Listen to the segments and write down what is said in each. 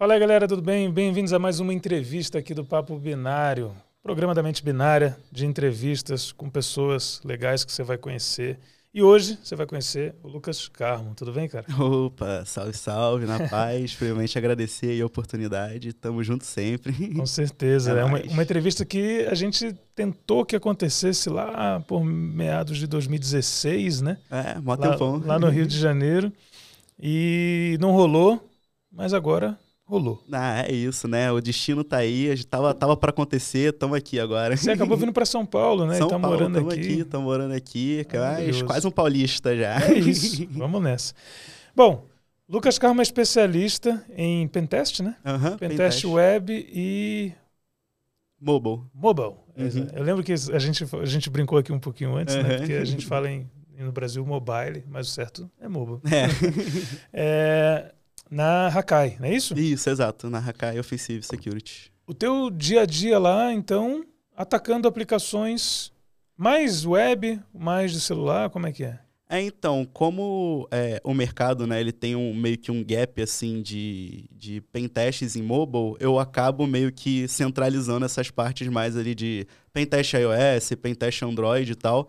Fala aí, galera, tudo bem? Bem-vindos a mais uma entrevista aqui do Papo Binário, programa da mente binária de entrevistas com pessoas legais que você vai conhecer. E hoje você vai conhecer o Lucas Carmo. Tudo bem, cara? Opa, salve, salve, na paz. Primeiramente agradecer a oportunidade. Tamo junto sempre. Com certeza. É, é uma, uma, entrevista que a gente tentou que acontecesse lá por meados de 2016, né? É, mó lá, tempão. Lá no Rio de Janeiro. E não rolou, mas agora rolou. Ah, é isso, né? O destino tá aí, a gente tava, tava para acontecer, estamos aqui agora. Você acabou vindo para São Paulo, né? São e tá Paulo, morando aqui. aqui. Tô morando aqui, mas quase um paulista já. É isso, vamos nessa. Bom, Lucas Carmo é especialista em pentest, né? Uhum, pentest, pentest web e... Mobile. Mobile. Uhum. Eu lembro que a gente, a gente brincou aqui um pouquinho antes, uhum. né? Porque a gente fala em, no Brasil mobile, mas o certo é mobile. É. é na Hakai, não é isso? Isso, exato, na Hakai Offensive Security. O teu dia a dia lá, então, atacando aplicações mais web, mais de celular, como é que é? É, então, como é, o mercado, né, ele tem um, meio que um gap, assim, de, de pentests em mobile, eu acabo meio que centralizando essas partes mais ali de pentest iOS, pentest Android e tal,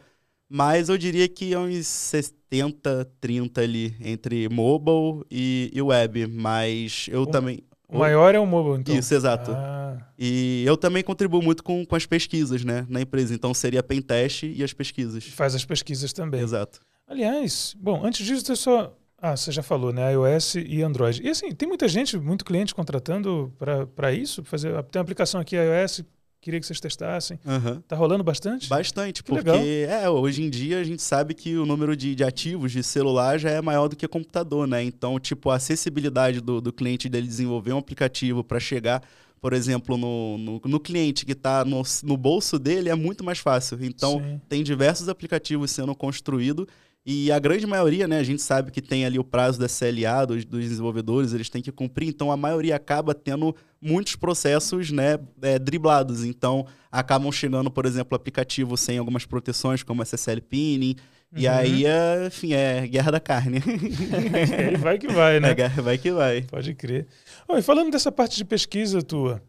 mas eu diria que é uns 70, 30 ali entre mobile e, e web. Mas eu o, também. O maior é o mobile, então. Isso, exato. Ah. E eu também contribuo muito com, com as pesquisas, né, na empresa. Então seria pentest e as pesquisas. Faz as pesquisas também. Exato. Aliás, bom, antes disso, eu só. Ah, você já falou, né? iOS e Android. E assim, tem muita gente, muito cliente contratando para isso? Fazer, tem uma aplicação aqui iOS Queria que vocês testassem. Uhum. Tá rolando bastante? Bastante, que porque é, hoje em dia a gente sabe que o número de, de, ativos de celular já é maior do que computador, né? Então, tipo, a acessibilidade do, do cliente dele desenvolver um aplicativo para chegar, por exemplo, no, no, no cliente que está no, no bolso dele é muito mais fácil. Então, Sim. tem diversos aplicativos sendo construídos e a grande maioria, né, a gente sabe que tem ali o prazo da CLA dos, dos desenvolvedores, eles têm que cumprir, então a maioria acaba tendo muitos processos né, é, driblados. Então, acabam chegando, por exemplo, aplicativo sem algumas proteções, como SSL Pinning, uhum. e aí, é, enfim, é guerra da carne. vai que vai, né? É, vai que vai. Pode crer. Oh, e falando dessa parte de pesquisa tua,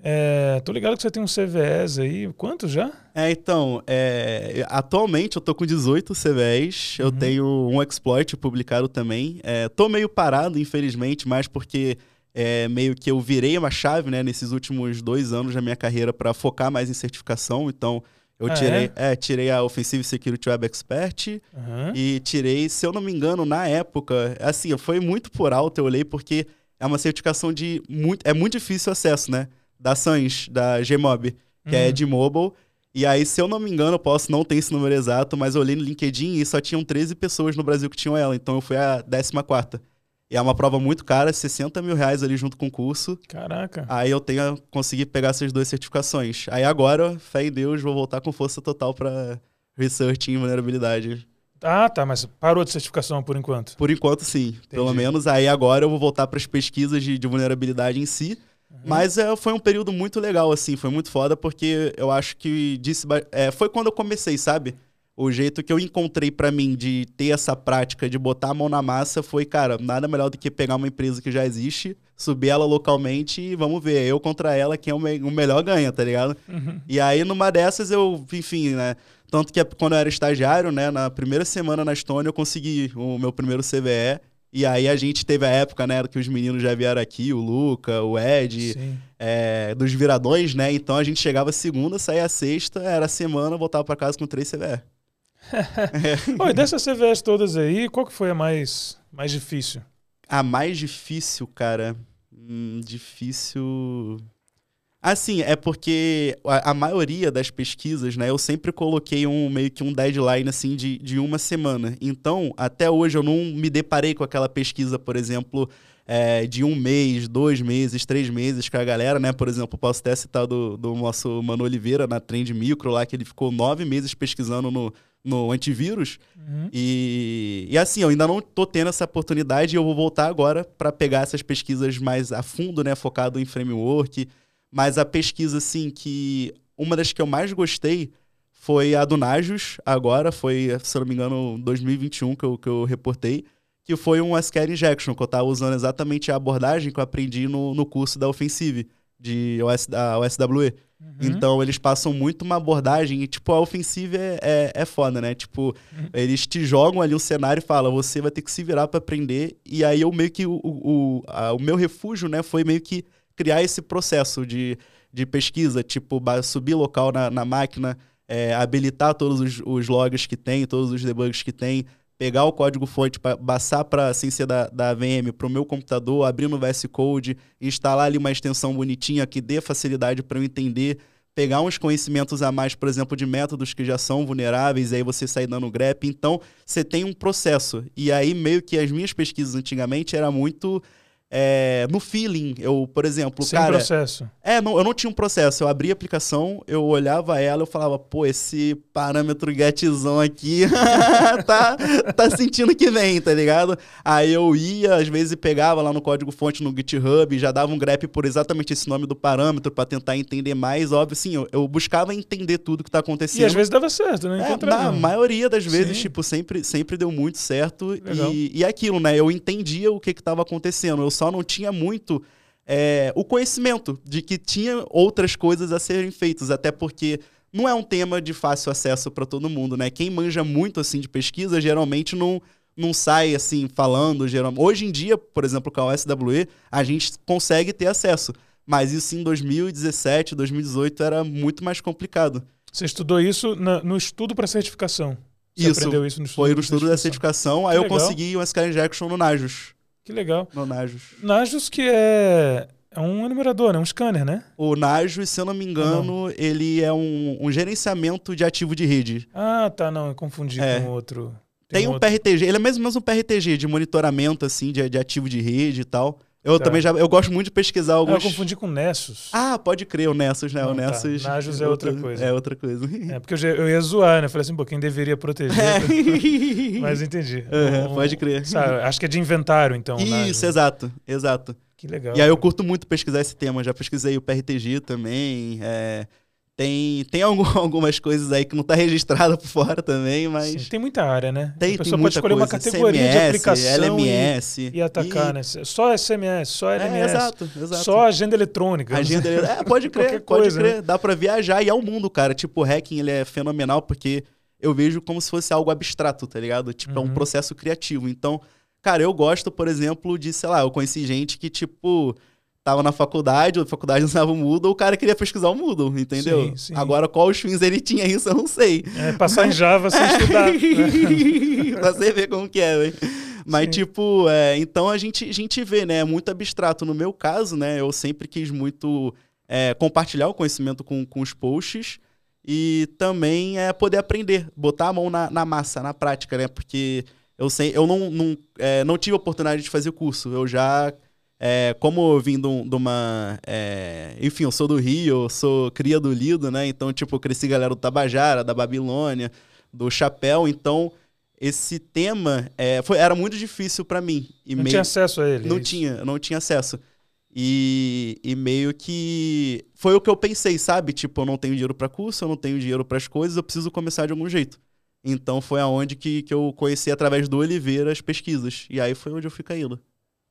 é, tô ligado que você tem um CVEs aí. Quantos já? É, então, é, atualmente eu tô com 18 CVEs. Uhum. Eu tenho um exploit publicado também. É, tô meio parado, infelizmente, mas porque é, meio que eu virei uma chave, né, nesses últimos dois anos da minha carreira para focar mais em certificação. Então, eu ah, tirei, é? é? tirei a Offensive Security Web Expert uhum. e tirei, se eu não me engano, na época, assim, foi muito por alto, eu olhei porque é uma certificação de muito, é muito difícil acesso, né? Da Sans, da Gmob, que é uhum. é de mobile. E aí, se eu não me engano, eu posso não ter esse número exato, mas eu olhei no LinkedIn e só tinham 13 pessoas no Brasil que tinham ela. Então eu fui a 14. E é uma prova muito cara, 60 mil reais ali junto com o curso. Caraca. Aí eu tenho consegui pegar essas duas certificações. Aí agora, fé em Deus, vou voltar com força total para research em vulnerabilidade. Ah, tá, mas parou de certificação por enquanto? Por enquanto, sim. Entendi. Pelo menos aí agora eu vou voltar para as pesquisas de, de vulnerabilidade em si. Uhum. Mas é, foi um período muito legal, assim, foi muito foda, porque eu acho que disse, é, foi quando eu comecei, sabe? O jeito que eu encontrei para mim de ter essa prática de botar a mão na massa foi, cara, nada melhor do que pegar uma empresa que já existe, subir ela localmente e vamos ver, eu contra ela, quem é o, me o melhor ganha, tá ligado? Uhum. E aí, numa dessas, eu, enfim, né? Tanto que quando eu era estagiário, né, na primeira semana na Estônia, eu consegui o meu primeiro CVE. E aí a gente teve a época, né, que os meninos já vieram aqui, o Luca, o Ed, é, dos viradões, né? Então a gente chegava segunda, saía sexta, era semana, voltava para casa com três CVE. é. Oi, dessas CVEs todas aí, qual que foi a mais, mais difícil? A mais difícil, cara. Hum, difícil. Assim, é porque a, a, maioria das pesquisas, né, eu sempre coloquei um meio que um deadline assim de, de uma semana. Então, até hoje eu não me deparei com aquela pesquisa, por exemplo, é, de um mês, dois meses, três meses com a galera, né? Por exemplo, posso até citar do, do nosso Mano Oliveira na Trend Micro lá, que ele ficou nove meses pesquisando no, no antivírus. Uhum. E, e assim, eu ainda não tô tendo essa oportunidade e eu vou voltar agora para pegar essas pesquisas mais a fundo, né? Focado em framework mas a pesquisa, assim, que uma das que eu mais gostei foi a do Najus, agora, foi, se eu não me engano, 2021 que eu, que eu reportei, que foi um SQL Injection, que eu estava usando exatamente a abordagem que eu aprendi no, no curso da Offensive, de OS, da OSWE. Uhum. Então, eles passam muito uma abordagem e, tipo, a Offensive é, é, é foda, né? Tipo, uhum. eles te jogam ali um cenário e falam, você vai ter que se virar para aprender. E aí, eu meio que, o, o, a, o meu refúgio, né, foi meio que criar esse processo de, de pesquisa, tipo, subir local na, na máquina, é, habilitar todos os, os logs que tem, todos os debugs que tem, pegar o código-fonte, passar para a ciência da, da VM para o meu computador, abrir no VS Code, instalar ali uma extensão bonitinha que dê facilidade para eu entender, pegar uns conhecimentos a mais, por exemplo, de métodos que já são vulneráveis, e aí você sair dando grep. Então, você tem um processo. E aí, meio que as minhas pesquisas antigamente era muito é, no feeling. Eu, por exemplo, Sem cara. processo. É, não, eu não tinha um processo. Eu abria a aplicação, eu olhava ela, eu falava, pô, esse parâmetro getzão aqui tá, tá sentindo que vem, tá ligado? Aí eu ia, às vezes, pegava lá no código-fonte no GitHub, já dava um grep por exatamente esse nome do parâmetro para tentar entender mais. Óbvio, sim, eu, eu, buscava entender tudo que tá acontecendo. E às vezes dava certo, né? É, na maioria das vezes, sim. tipo, sempre, sempre deu muito certo. E, e aquilo, né? Eu entendia o que que tava acontecendo. Eu só não tinha muito é, o conhecimento de que tinha outras coisas a serem feitas, até porque não é um tema de fácil acesso para todo mundo, né? Quem manja muito assim de pesquisa geralmente não não sai assim falando, geralmente. Hoje em dia, por exemplo, com a OSWE, a gente consegue ter acesso, mas isso em 2017, 2018 era muito mais complicado. Você estudou isso na, no estudo para certificação? Você isso, aprendeu isso no estudo foi no estudo da certificação. Aí eu consegui um SQL Injection no Najos. Que legal. No Najos. Najos que é, é um enumerador, né? Um scanner, né? O Najos, se eu não me engano, não. ele é um, um, gerenciamento de ativo de rede. Ah, tá. Não, eu confundi é. com outro. Tem, Tem um, outro. PRTG. Ele é mesmo, mesmo um PRTG de monitoramento, assim, de, de ativo de rede e tal. Eu tá. também já. Eu gosto muito de pesquisar alguns. Ah, eu confundi com Nessus. Ah, pode crer, o Nessus, né? Não, o tá. Nessus. Tá. Najos é outra, coisa. É outra coisa. É, porque eu, já, eu ia zoar, né? Falei assim, pô, quem deveria proteger. É. Mas entendi. Uhum, um, pode crer. Sabe, acho que é de inventário, então. Isso, Najos. exato, exato. Que legal. E aí eu curto muito pesquisar esse tema. Já pesquisei o PRTG também. É, tem, tem algumas coisas aí que não está registrada por fora também, mas. Sim, tem muita área, né? Tem, a pessoa tem pode escolher coisa. uma categoria CMS, de aplicação LMS, e, e atacar, e... né? Só SMS, só LMS. É, exato, exato. Só agenda eletrônica. Agenda eletrônica. É, pode crer, pode coisa, crer. Né? Dá para viajar e é o mundo, cara. Tipo, o hacking ele é fenomenal porque eu vejo como se fosse algo abstrato, tá ligado? Tipo, uhum. é um uhum. processo criativo. Então, cara, eu gosto, por exemplo, de, sei lá, eu conheci gente que, tipo tava na faculdade, a faculdade usava o Moodle, o cara queria pesquisar o Moodle, entendeu? Sim, sim. Agora, qual os fins ele tinha isso, eu não sei. É, passar Mas... em Java sem estudar. pra você ver como que é, velho. Mas, sim. tipo, é, então a gente, a gente vê, né? É muito abstrato. No meu caso, né? Eu sempre quis muito é, compartilhar o conhecimento com, com os posts e também é, poder aprender, botar a mão na, na massa, na prática, né? Porque eu, sei, eu não, não, é, não tive oportunidade de fazer o curso. Eu já é, como eu vim de, uma. É, enfim, eu sou do Rio, eu sou cria do Lido, né? Então, tipo, eu cresci galera do Tabajara, da Babilônia, do Chapéu. Então, esse tema é, foi, era muito difícil para mim. E não meio, tinha acesso a ele. Não é tinha, não tinha acesso. E, e meio que foi o que eu pensei, sabe? Tipo, eu não tenho dinheiro para curso, eu não tenho dinheiro para as coisas, eu preciso começar de algum jeito. Então foi aonde que, que eu conheci através do Oliveira as pesquisas. E aí foi onde eu fui caindo.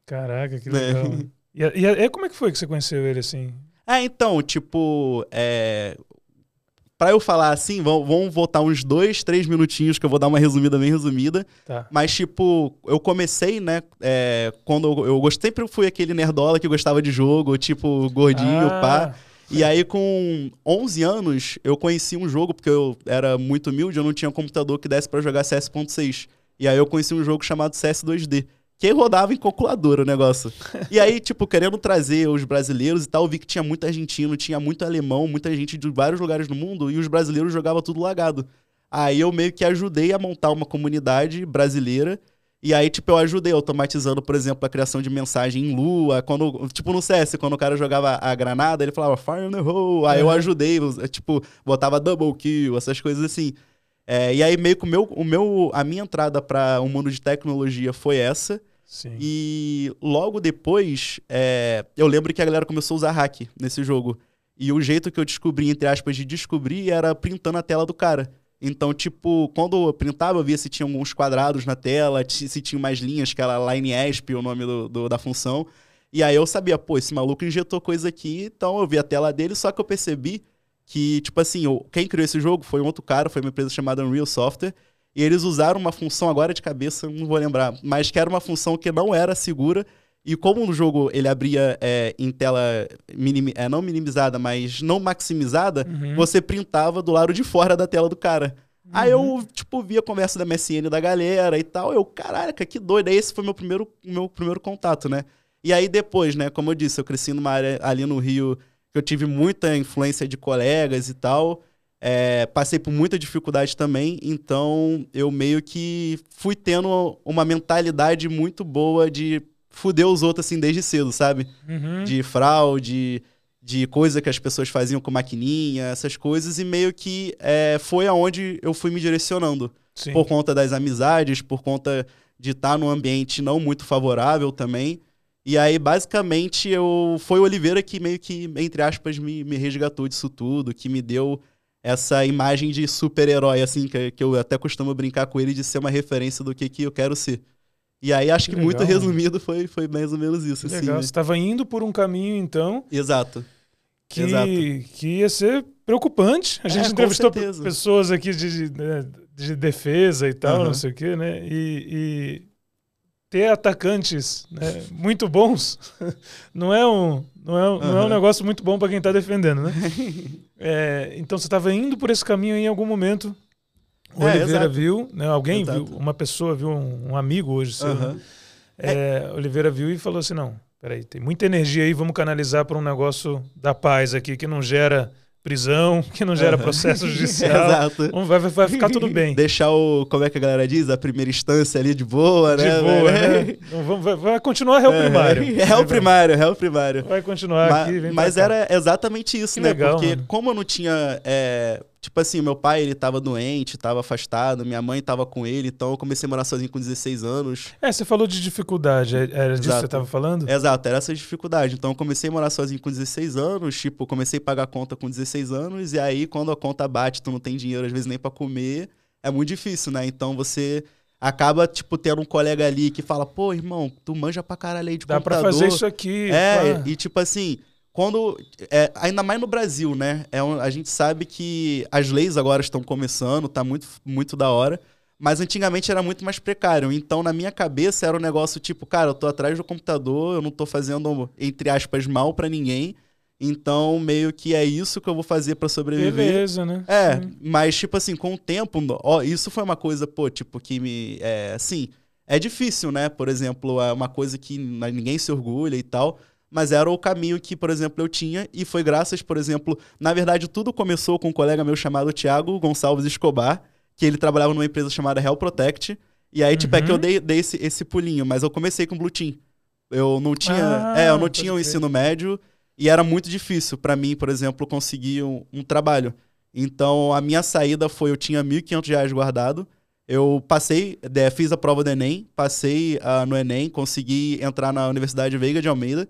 Caraca, que legal. É. E, e, e, como é que foi que você conheceu ele assim? É, então, tipo, é... Pra eu falar assim, vamos, vamos voltar uns dois, três minutinhos que eu vou dar uma resumida bem resumida. Tá. Mas, tipo, eu comecei, né? É, quando eu, eu sempre fui aquele nerdola que gostava de jogo, tipo, gordinho, ah. pá. E aí, com 11 anos, eu conheci um jogo, porque eu era muito humilde, eu não tinha um computador que desse para jogar CS.6. E aí eu conheci um jogo chamado CS 2D que rodava em calculadora o negócio. E aí, tipo, querendo trazer os brasileiros e tal, eu vi que tinha muito argentino, tinha muito alemão, muita gente de vários lugares do mundo, e os brasileiros jogavam tudo lagado. Aí eu meio que ajudei a montar uma comunidade brasileira. E aí, tipo, eu ajudei automatizando, por exemplo, a criação de mensagem em lua. Quando, tipo, no CS, quando o cara jogava a granada, ele falava fire in the hole. Aí eu ajudei, tipo, botava double kill, essas coisas assim. É, e aí meio que o meu, o meu, a minha entrada para o um mundo de tecnologia foi essa. Sim. E logo depois, é, eu lembro que a galera começou a usar hack nesse jogo. E o jeito que eu descobri, entre aspas, de descobrir era printando a tela do cara. Então, tipo, quando eu printava, eu via se tinha alguns quadrados na tela, se tinha mais linhas, que era line ESP, o nome do, do, da função. E aí eu sabia, pô, esse maluco injetou coisa aqui, então eu vi a tela dele, só que eu percebi que, tipo assim, quem criou esse jogo foi um outro cara, foi uma empresa chamada Unreal Software, e eles usaram uma função agora de cabeça, não vou lembrar, mas que era uma função que não era segura. E como o jogo ele abria é, em tela minim, é, não minimizada, mas não maximizada, uhum. você printava do lado de fora da tela do cara. Uhum. Aí eu, uhum. tipo, via a conversa da MSN da galera e tal. Eu, caraca, que doido. Aí esse foi meu primeiro, meu primeiro contato, né? E aí depois, né, como eu disse, eu cresci numa área ali no Rio que eu tive muita influência de colegas e tal. É, passei por muita dificuldade também, então eu meio que fui tendo uma mentalidade muito boa de fuder os outros assim desde cedo, sabe? Uhum. De fraude, de coisa que as pessoas faziam com maquininha, essas coisas, e meio que é, foi aonde eu fui me direcionando. Sim. Por conta das amizades, por conta de estar num ambiente não muito favorável também. E aí, basicamente, eu foi o Oliveira que meio que, entre aspas, me, me resgatou disso tudo, que me deu essa imagem de super-herói, assim, que, que eu até costumo brincar com ele de ser uma referência do que, que eu quero ser. E aí acho que, que muito resumido foi, foi mais ou menos isso. Que assim, legal. Né? Você estava indo por um caminho, então. Exato. Que, Exato. que ia ser preocupante. A gente é, entrevistou pessoas aqui de, de, né, de, defesa e tal, uhum. não sei o quê, né? E ter atacantes né, muito bons não é um, não é, uhum. não é um negócio muito bom para quem está defendendo, né? é, então você estava indo por esse caminho em algum momento. O é, Oliveira exato. viu, né, alguém exato. viu, uma pessoa viu, um, um amigo hoje seu. Uhum. É, Oliveira viu e falou assim: não, peraí, tem muita energia aí, vamos canalizar para um negócio da paz aqui que não gera prisão, que não gera processo judicial. Exato. Vai, vai, ficar tudo bem. Deixar o, como é que a galera diz, a primeira instância ali de boa, né? De boa, né? Então, vai, vai continuar réu primário. É, réu primário, réu primário. Vai continuar mas, aqui. mas era exatamente isso, que né? Legal, Porque mano. como eu não tinha é, Tipo assim, meu pai, ele tava doente, tava afastado, minha mãe tava com ele, então eu comecei a morar sozinho com 16 anos. É, você falou de dificuldade, é, era disso Exato. que você tava falando? Exato, era essa dificuldade. Então eu comecei a morar sozinho com 16 anos, tipo, comecei a pagar conta com 16 anos, e aí quando a conta bate, tu não tem dinheiro às vezes nem para comer, é muito difícil, né? Então você acaba, tipo, tendo um colega ali que fala, pô, irmão, tu manja pra caralho aí de Dá computador. Dá pra fazer isso aqui. É, e tipo assim quando é, ainda mais no Brasil, né? É um, a gente sabe que as leis agora estão começando, tá muito, muito da hora. Mas antigamente era muito mais precário. Então, na minha cabeça, era um negócio tipo, cara, eu tô atrás do computador, eu não tô fazendo, entre aspas, mal para ninguém. Então, meio que é isso que eu vou fazer para sobreviver. Beleza, né? É, Sim. mas, tipo assim, com o tempo, ó, isso foi uma coisa, pô, tipo, que me. É, assim, é difícil, né? Por exemplo, é uma coisa que ninguém se orgulha e tal mas era o caminho que, por exemplo, eu tinha e foi graças, por exemplo, na verdade tudo começou com um colega meu chamado Thiago Gonçalves Escobar, que ele trabalhava numa empresa chamada Hell Protect, e aí, uhum. tipo, é que eu uhum. dei, dei esse, esse pulinho, mas eu comecei com Blue Team. Eu não tinha, ah, é, eu não tinha o um ensino médio e era muito difícil para mim, por exemplo, conseguir um, um, trabalho. Então, a minha saída foi, eu tinha R$ 1.500 guardado, eu passei, fiz a prova do Enem, passei uh, no Enem, consegui entrar na Universidade Veiga de Almeida,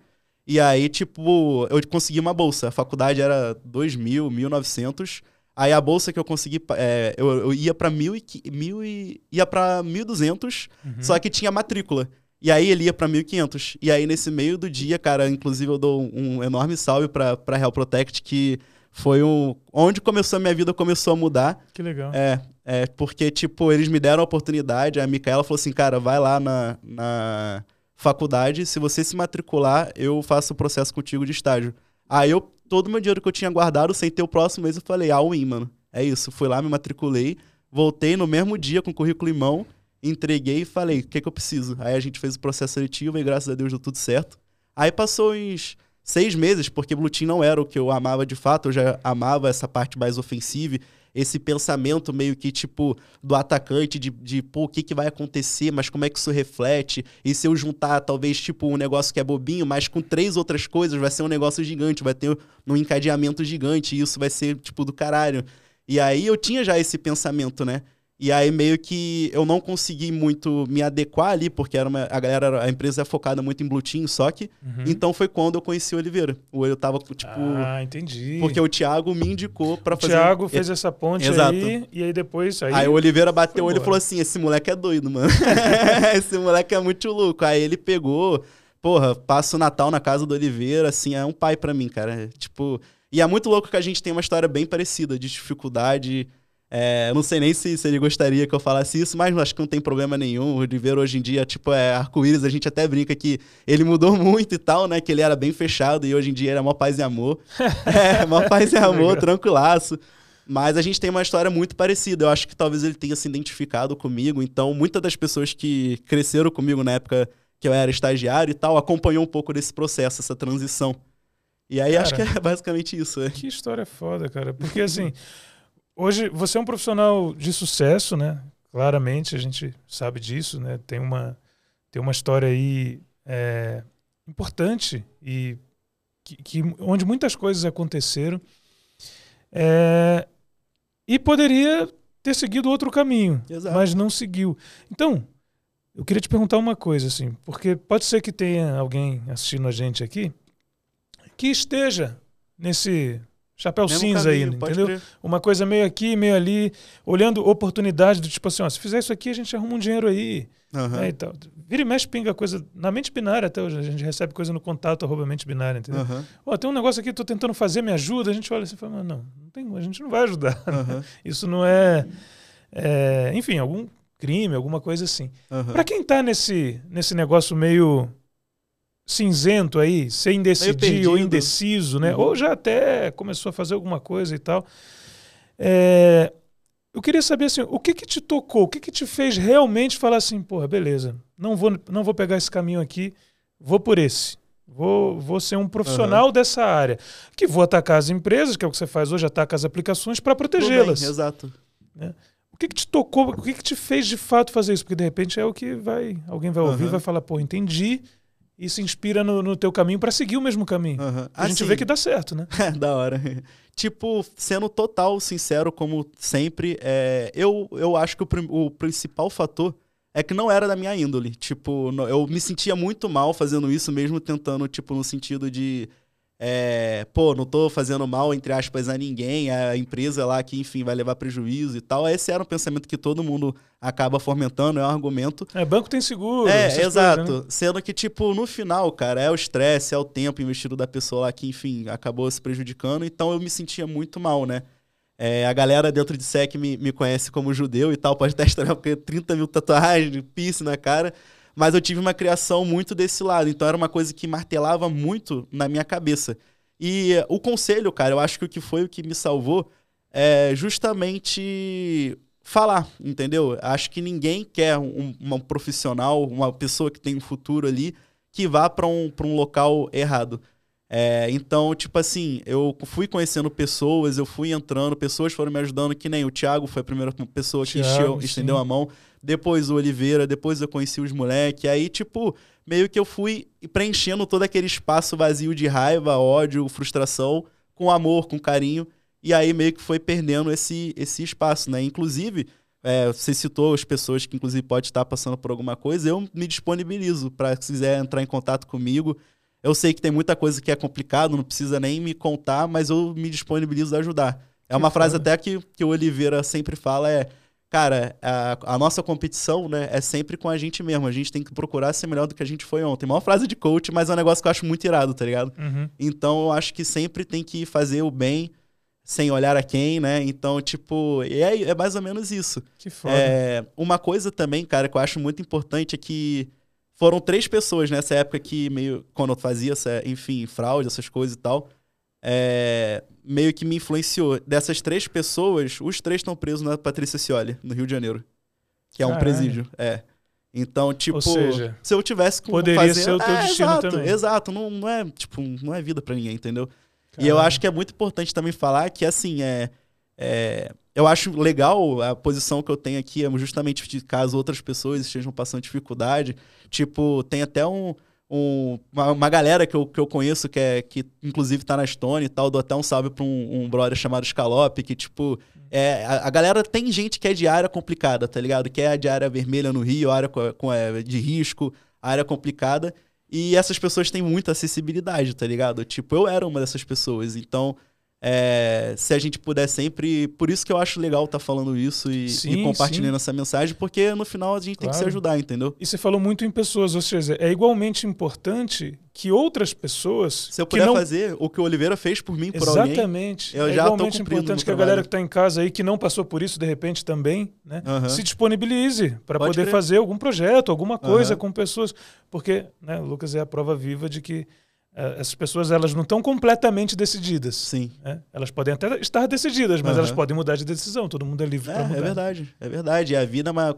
e aí, tipo, eu consegui uma bolsa. A faculdade era 2 mil, 1.900. Aí a bolsa que eu consegui, é, eu, eu, ia pra mil e, mil e ia pra 1.200, uhum. só que tinha matrícula. E aí ele ia pra 1.500. E aí nesse meio do dia, cara, inclusive eu dou um, um enorme salve pra, pra Real Protect, que foi um, onde começou a minha vida, começou a mudar. Que legal. É, é porque, tipo, eles me deram a oportunidade, a Micaela falou assim, cara, vai lá na, na faculdade, se você se matricular, eu faço o processo contigo de estágio. Aí eu, todo o meu dinheiro que eu tinha guardado, sem ter o próximo mês, eu falei, all in, mano. É isso. Fui lá, me matriculei, voltei no mesmo dia com o currículo em mão, entreguei e falei, o que, que eu preciso? Aí a gente fez o processo seletivo e graças a Deus deu tudo certo. Aí passou uns seis meses, porque Blue Team não era o que eu amava de fato, eu já amava essa parte mais ofensiva esse pensamento meio que, tipo, do atacante, de, de pô, o que, que vai acontecer, mas como é que isso reflete? E se eu juntar, talvez, tipo, um negócio que é bobinho, mas com três outras coisas, vai ser um negócio gigante, vai ter um encadeamento gigante, e isso vai ser, tipo, do caralho. E aí eu tinha já esse pensamento, né? E aí meio que eu não consegui muito me adequar ali, porque era uma, a galera, a empresa é focada muito em Blue Team, só que. Uhum. Então foi quando eu conheci o Oliveira. Eu tava, tipo. Ah, entendi. Porque o Thiago me indicou para fazer. O Thiago fez essa ponte Exato. aí, e aí depois. Aí, aí o Oliveira bateu o olho e falou assim: esse moleque é doido, mano. esse moleque é muito louco. Aí ele pegou. Porra, passa o Natal na casa do Oliveira, assim, é um pai para mim, cara. Tipo. E é muito louco que a gente tem uma história bem parecida de dificuldade é, eu não sei nem se, se, ele gostaria que eu falasse isso, mas acho que não tem problema nenhum. O ver hoje em dia, tipo, é arco-íris, a gente até brinca que ele mudou muito e tal, né? Que ele era bem fechado e hoje em dia ele é mó paz e amor. é, mó paz e amor, tranquilaço. Mas a gente tem uma história muito parecida. Eu acho que talvez ele tenha se identificado comigo. Então, muitas das pessoas que cresceram comigo na época que eu era estagiário e tal, acompanhou um pouco desse processo, essa transição. E aí cara, acho que é basicamente isso. É. Que história foda, cara. Porque assim. Hoje você é um profissional de sucesso, né? Claramente a gente sabe disso, né? Tem uma, tem uma história aí é, importante e que, que, onde muitas coisas aconteceram é, e poderia ter seguido outro caminho, Exato. mas não seguiu. Então, eu queria te perguntar uma coisa, assim, porque pode ser que tenha alguém assistindo a gente aqui que esteja nesse chapéu Mesmo cinza caminho, aí, entendeu? Crer. Uma coisa meio aqui, meio ali, olhando oportunidade do tipo assim, ó, se fizer isso aqui, a gente arruma um dinheiro aí. Uhum. Né, e tal. Vira e mexe, pinga coisa na mente binária até hoje. A gente recebe coisa no contato, arroba mente binária, entendeu? Uhum. Ó, tem um negócio aqui, tô tentando fazer, me ajuda. A gente olha assim e fala, não, não tem, a gente não vai ajudar. Uhum. Isso não é, é, Enfim, algum crime, alguma coisa assim. Uhum. Para quem tá nesse, nesse negócio meio cinzento aí, sem decidir ou indeciso, né? Uhum. Ou já até começou a fazer alguma coisa e tal. É, eu queria saber assim, o que que te tocou, o que que te fez realmente falar assim, porra, beleza, não vou, não vou pegar esse caminho aqui, vou por esse. Vou, vou ser um profissional uhum. dessa área. Que vou atacar as empresas, que é o que você faz hoje, ataca as aplicações para protegê-las. Exato. Né? O que, que te tocou, o que, que te fez de fato fazer isso? Porque de repente é o que vai, alguém vai ouvir e vai falar, pô, entendi, se inspira no, no teu caminho para seguir o mesmo caminho. Uhum. A gente vê que dá certo, né? É, da hora. Tipo, sendo total sincero, como sempre, é, eu, eu acho que o, o principal fator é que não era da minha índole. Tipo, eu me sentia muito mal fazendo isso, mesmo tentando, tipo, no sentido de é, pô, não tô fazendo mal, entre aspas, a ninguém, a empresa lá que, enfim, vai levar prejuízo e tal. Esse era um pensamento que todo mundo acaba fomentando, é um argumento. É, banco tem seguro. É, exato. Coisas, né? Sendo que, tipo, no final, cara, é o estresse, é o tempo investido da pessoa lá que, enfim, acabou se prejudicando. Então eu me sentia muito mal, né? É, a galera dentro de SEC me, me conhece como judeu e tal, pode até estranhar, porque 30 mil tatuagens, piercing na cara mas eu tive uma criação muito desse lado. Então era uma coisa que martelava muito na minha cabeça. E o conselho, cara, eu acho que o que foi o que me salvou é justamente falar, entendeu? Acho que ninguém quer um, um profissional, uma pessoa que tem um futuro ali, que vá para um, um local errado. É, então, tipo assim, eu fui conhecendo pessoas, eu fui entrando, pessoas foram me ajudando, que nem o Thiago foi a primeira pessoa que Thiago, estendeu a mão depois o Oliveira, depois eu conheci os moleques. Aí, tipo, meio que eu fui preenchendo todo aquele espaço vazio de raiva, ódio, frustração, com amor, com carinho. E aí meio que foi perdendo esse, esse espaço, né? Inclusive, é, você citou as pessoas que inclusive pode estar passando por alguma coisa, eu me disponibilizo para se quiser entrar em contato comigo. Eu sei que tem muita coisa que é complicado, não precisa nem me contar, mas eu me disponibilizo a ajudar. É uma frase até que, que o Oliveira sempre fala, é cara, a, a, nossa competição, né, é sempre com a gente mesmo. A gente tem que procurar ser melhor do que a gente foi ontem. Uma frase de coach, mas é um negócio que eu acho muito irado, tá ligado? Uhum. Então eu acho que sempre tem que fazer o bem sem olhar a quem, né? Então, tipo, é, é mais ou menos isso. Que foda. É, uma coisa também, cara, que eu acho muito importante é que foram três pessoas nessa época que meio, quando eu fazia, essa, enfim, fraude, essas coisas e tal, é, meio que me influenciou. Dessas três pessoas, os três estão presos na Patrícia Cioli, no Rio de Janeiro. Que é um Caralho. presídio. É. Então, tipo, seja, se eu tivesse como poderia fazer... ser o teu é, destino exato, também. Exato, não, não é, tipo, não é vida para ninguém, entendeu? Caralho. E eu acho que é muito importante também falar que, assim, é, é, eu acho legal a posição que eu tenho aqui, é justamente de caso outras pessoas estejam passando dificuldade. Tipo, tem até um, um, uma, uma, galera que eu, que eu conheço, que, é, que inclusive tá na Stone e tal, dou até um salve pra um, um brother chamado Scalope, que, tipo, é, a, a, galera tem gente que é de área complicada, tá ligado? Que é de área vermelha no Rio, área com, com é, de risco, área complicada. E essas pessoas têm muita acessibilidade, tá ligado? Tipo, eu era uma dessas pessoas. Então, é, se a gente puder sempre. Por isso que eu acho legal estar tá falando isso e, sim, e compartilhando sim. essa mensagem, porque no final a gente claro. tem que se ajudar, entendeu? E você falou muito em pessoas, ou seja, é igualmente importante que outras pessoas. Se eu puder não... fazer o que o Oliveira fez por mim, por Exatamente. alguém. Eu é já igualmente importante que a galera que está em casa aí, que não passou por isso, de repente também, né, uhum. se disponibilize para poder crer. fazer algum projeto, alguma coisa uhum. com pessoas. Porque né, o Lucas é a prova viva de que essas pessoas elas não estão completamente decididas. Sim. Né? Elas podem até estar decididas, mas uhum. elas podem mudar de decisão. Todo mundo é livre é, para mudar. É verdade, é verdade. E a vida é uma,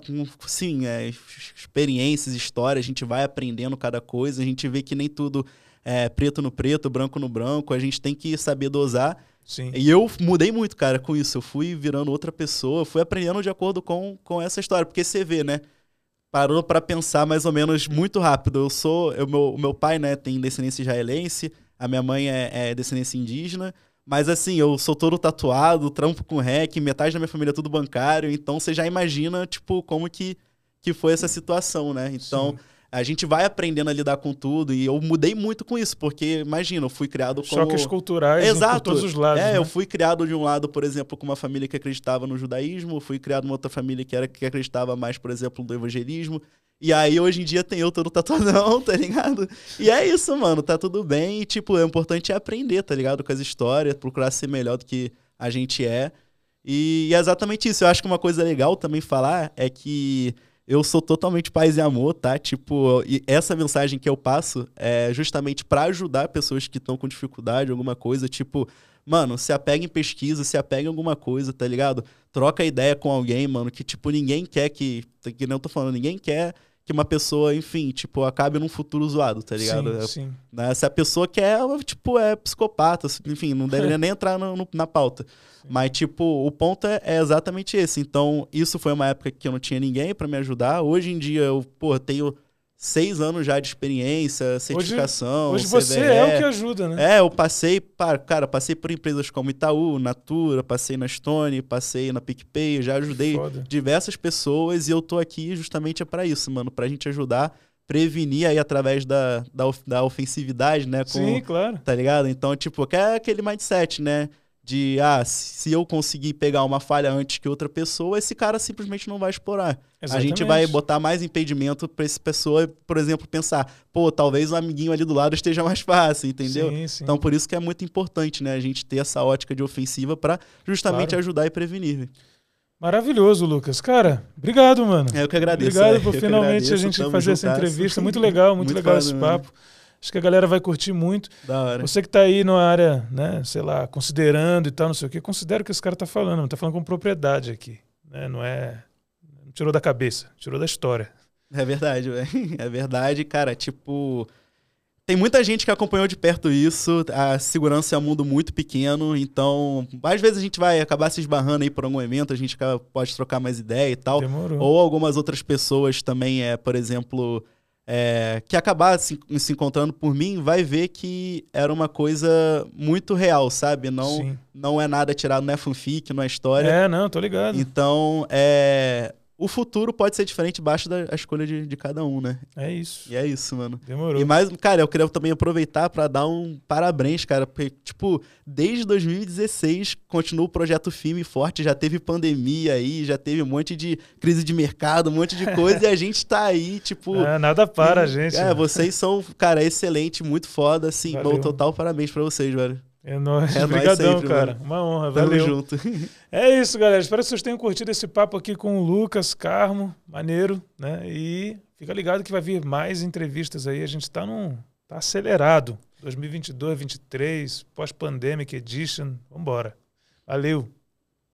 sim, é, experiências, histórias. A gente vai aprendendo cada coisa. A gente vê que nem tudo é preto no preto, branco no branco. A gente tem que saber dosar. Sim. E eu mudei muito, cara, com isso. Eu fui virando outra pessoa, fui aprendendo de acordo com, com essa história. Porque você vê, né? Parou para pensar mais ou menos muito rápido. Eu sou, eu, meu, o meu pai, né, tem descendência israelense, a minha mãe é, é descendência indígena, mas assim, eu sou todo tatuado, trampo com rec, metade da minha família é tudo bancário, então você já imagina, tipo, como que, que foi essa situação, né? Então, Sim a gente vai aprendendo a lidar com tudo e eu mudei muito com isso, porque imagina, eu fui criado como... Choques culturais Exato. por todos os lados. É, né? eu fui criado de um lado, por exemplo, com uma família que acreditava no judaísmo, fui criado numa outra família que, era, que acreditava mais, por exemplo, no evangelismo. E aí, hoje em dia, tem eu todo tatuadão, tá ligado? E é isso, mano, tá tudo bem. E, tipo, é importante aprender, tá ligado? Com as histórias, procurar ser melhor do que a gente é. E, e é exatamente isso. Eu acho que uma coisa legal também falar é que eu sou totalmente paz e amor, tá? Tipo, e essa mensagem que eu passo é justamente para ajudar pessoas que estão com dificuldade, alguma coisa, tipo, mano, se apega em pesquisa, se apega em alguma coisa, tá ligado? Troca ideia com alguém, mano, que tipo, ninguém quer que, que nem eu tô falando, ninguém quer que uma pessoa, enfim, tipo, acabe num futuro zoado, tá ligado? Sim, sim. Né? Se a pessoa quer, tipo, é psicopata, enfim, não deveria nem entrar no, no, na pauta. Mas, tipo, o ponto é, é, exatamente esse. Então, isso foi uma época que eu não tinha ninguém para me ajudar. Hoje em dia, eu, pô, tenho seis anos já de experiência, certificação. Hoje, hoje você é o que ajuda, né? É, eu passei, para, cara, passei por empresas como Itaú, Natura, passei na Stone, passei na PicPay, já ajudei Foda. diversas pessoas e eu tô aqui justamente para isso, mano, pra gente ajudar prevenir aí através da, da, da ofensividade, né? Com, Sim, claro. Tá ligado? Então, tipo, que é aquele mindset, né? De ah, se eu conseguir pegar uma falha antes que outra pessoa, esse cara simplesmente não vai explorar. Exatamente. A gente vai botar mais impedimento para essa pessoa, por exemplo, pensar, pô, talvez o amiguinho ali do lado esteja mais fácil, entendeu? Sim, sim. Então por isso que é muito importante, né, a gente ter essa ótica de ofensiva para justamente claro. ajudar e prevenir. Maravilhoso, Lucas. Cara, obrigado, mano. É, eu que agradeço. Obrigado é, por finalmente agradeço, a gente fazer essa entrevista. Muito legal, muito, muito legal esse papo. Mano. Acho que a galera vai curtir muito. Você que está aí na área, né, sei lá, considerando e tal, não sei o quê, considera o que esse cara está falando. Está falando com propriedade aqui. Né? Não é. Não tirou da cabeça, tirou da história. É verdade, velho. É verdade, cara. Tipo. Tem muita gente que acompanhou de perto isso. A segurança é um mundo muito pequeno, então às vezes a gente vai acabar se esbarrando aí por algum evento, a gente pode trocar mais ideia e tal. Demorou. Ou algumas outras pessoas também, é, por exemplo, é, que acabar se, se, encontrando por mim vai ver que era uma coisa muito real, sabe? Não, não é nada tirado, não é fanfic, não é história. É, não, tô ligado. Então, é, o futuro pode ser diferente baixo da escolha de, de cada um, né? É isso. E é isso, mano. Demorou. E mais, cara, eu queria também aproveitar para dar um parabéns, cara, porque, tipo, desde 2016 continua o projeto filme forte, já teve pandemia aí, já teve um monte de crise de mercado, um monte de coisa, e a gente tá aí, tipo. É, nada para, e, a gente. É, né? vocês são, cara, excelente, muito foda, assim. Bom, total parabéns para vocês, velho. É nóis. É Obrigadão, sempre, cara. Mano. Uma honra. Tamo valeu. junto. É isso, galera. Espero que vocês tenham curtido esse papo aqui com o Lucas Carmo. Maneiro, né? E fica ligado que vai vir mais entrevistas aí. A gente está num... Tá acelerado. 2022, 2023, pós-pandemic edition. Vambora. Valeu.